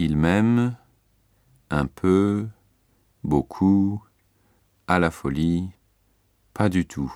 Il m'aime, un peu, beaucoup, à la folie, pas du tout.